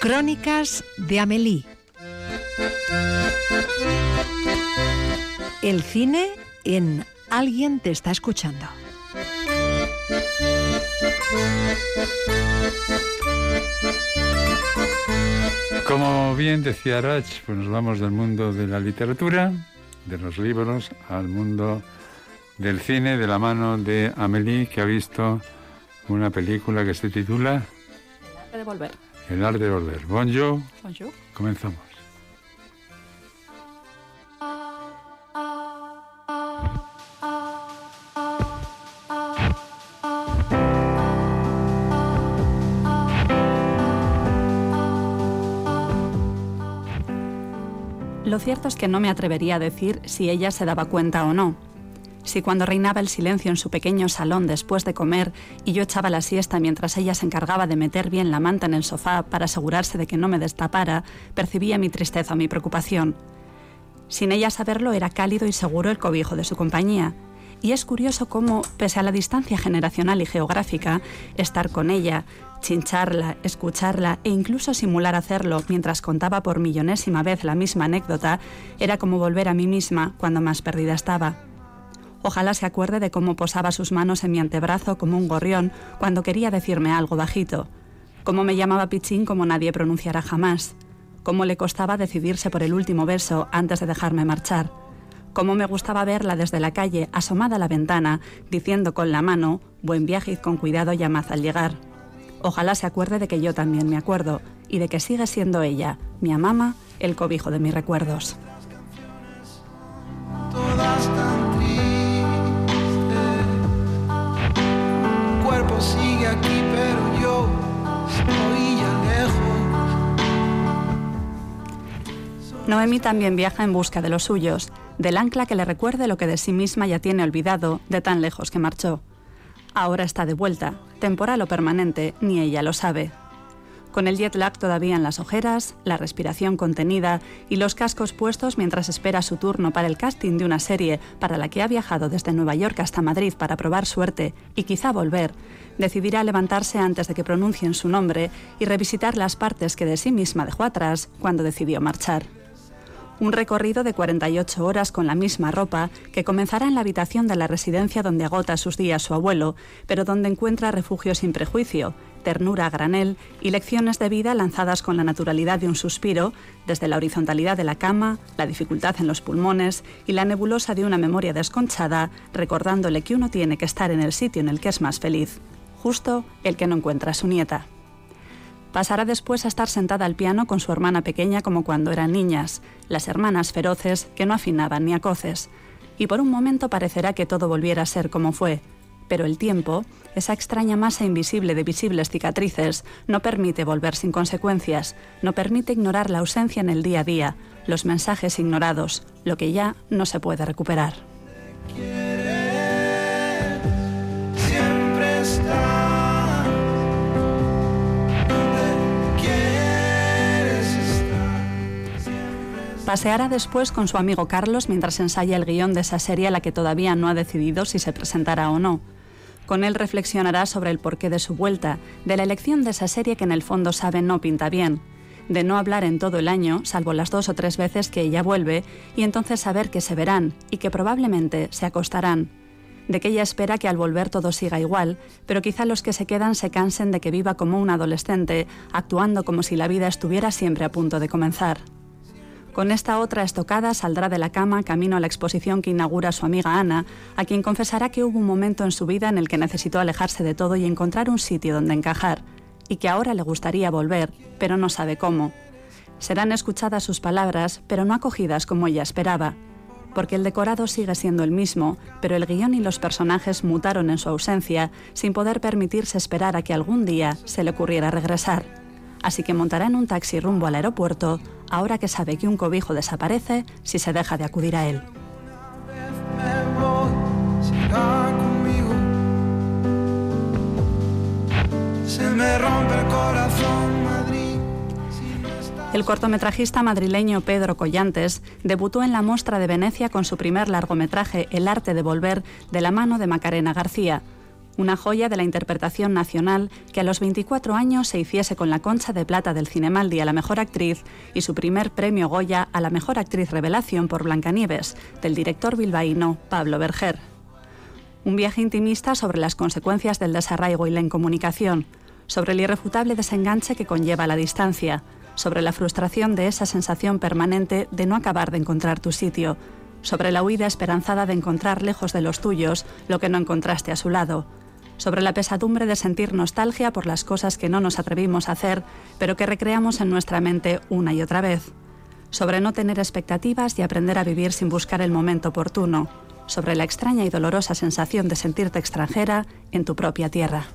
Crónicas de Amélie. El cine en Alguien te está escuchando. Como bien decía Rach, pues nos vamos del mundo de la literatura, de los libros, al mundo del cine de la mano de Amélie, que ha visto una película que se titula El arte de volver. El arte de volver. Bonjour. Bonjour. Comenzamos. Lo cierto es que no me atrevería a decir si ella se daba cuenta o no. Si cuando reinaba el silencio en su pequeño salón después de comer y yo echaba la siesta mientras ella se encargaba de meter bien la manta en el sofá para asegurarse de que no me destapara, percibía mi tristeza, mi preocupación. Sin ella saberlo, era cálido y seguro el cobijo de su compañía. Y es curioso cómo, pese a la distancia generacional y geográfica, estar con ella, chincharla, escucharla e incluso simular hacerlo mientras contaba por millonésima vez la misma anécdota, era como volver a mí misma cuando más perdida estaba. Ojalá se acuerde de cómo posaba sus manos en mi antebrazo como un gorrión cuando quería decirme algo bajito, cómo me llamaba Pichín como nadie pronunciará jamás, cómo le costaba decidirse por el último beso antes de dejarme marchar, cómo me gustaba verla desde la calle asomada a la ventana diciendo con la mano, buen viaje y con cuidado llamad al llegar. Ojalá se acuerde de que yo también me acuerdo y de que sigue siendo ella, mi amama, el cobijo de mis recuerdos. Noemi también viaja en busca de los suyos, del ancla que le recuerde lo que de sí misma ya tiene olvidado de tan lejos que marchó. Ahora está de vuelta, temporal o permanente, ni ella lo sabe. Con el jet lag todavía en las ojeras, la respiración contenida y los cascos puestos mientras espera su turno para el casting de una serie para la que ha viajado desde Nueva York hasta Madrid para probar suerte y quizá volver, decidirá levantarse antes de que pronuncien su nombre y revisitar las partes que de sí misma dejó atrás cuando decidió marchar. Un recorrido de 48 horas con la misma ropa que comenzará en la habitación de la residencia donde agota sus días su abuelo, pero donde encuentra refugio sin prejuicio, ternura a granel y lecciones de vida lanzadas con la naturalidad de un suspiro, desde la horizontalidad de la cama, la dificultad en los pulmones y la nebulosa de una memoria desconchada, recordándole que uno tiene que estar en el sitio en el que es más feliz, justo el que no encuentra a su nieta. Pasará después a estar sentada al piano con su hermana pequeña como cuando eran niñas, las hermanas feroces que no afinaban ni a coces. Y por un momento parecerá que todo volviera a ser como fue. Pero el tiempo, esa extraña masa invisible de visibles cicatrices, no permite volver sin consecuencias, no permite ignorar la ausencia en el día a día, los mensajes ignorados, lo que ya no se puede recuperar. Paseará después con su amigo Carlos mientras ensaya el guion de esa serie a la que todavía no ha decidido si se presentará o no. Con él reflexionará sobre el porqué de su vuelta, de la elección de esa serie que en el fondo sabe no pinta bien, de no hablar en todo el año, salvo las dos o tres veces que ella vuelve, y entonces saber que se verán y que probablemente se acostarán, de que ella espera que al volver todo siga igual, pero quizá los que se quedan se cansen de que viva como un adolescente, actuando como si la vida estuviera siempre a punto de comenzar. Con esta otra estocada saldrá de la cama camino a la exposición que inaugura su amiga Ana, a quien confesará que hubo un momento en su vida en el que necesitó alejarse de todo y encontrar un sitio donde encajar, y que ahora le gustaría volver, pero no sabe cómo. Serán escuchadas sus palabras, pero no acogidas como ella esperaba, porque el decorado sigue siendo el mismo, pero el guion y los personajes mutaron en su ausencia, sin poder permitirse esperar a que algún día se le ocurriera regresar así que montará en un taxi rumbo al aeropuerto, ahora que sabe que un cobijo desaparece si se deja de acudir a él. El cortometrajista madrileño Pedro Collantes debutó en la Mostra de Venecia con su primer largometraje El arte de volver de la mano de Macarena García, una joya de la interpretación nacional que a los 24 años se hiciese con la concha de plata del Cinemaldi a la mejor actriz y su primer premio Goya a la mejor actriz revelación por Blancanieves, del director bilbaíno Pablo Berger. Un viaje intimista sobre las consecuencias del desarraigo y la incomunicación, sobre el irrefutable desenganche que conlleva la distancia, sobre la frustración de esa sensación permanente de no acabar de encontrar tu sitio, sobre la huida esperanzada de encontrar lejos de los tuyos lo que no encontraste a su lado, sobre la pesadumbre de sentir nostalgia por las cosas que no nos atrevimos a hacer, pero que recreamos en nuestra mente una y otra vez, sobre no tener expectativas y aprender a vivir sin buscar el momento oportuno, sobre la extraña y dolorosa sensación de sentirte extranjera en tu propia tierra.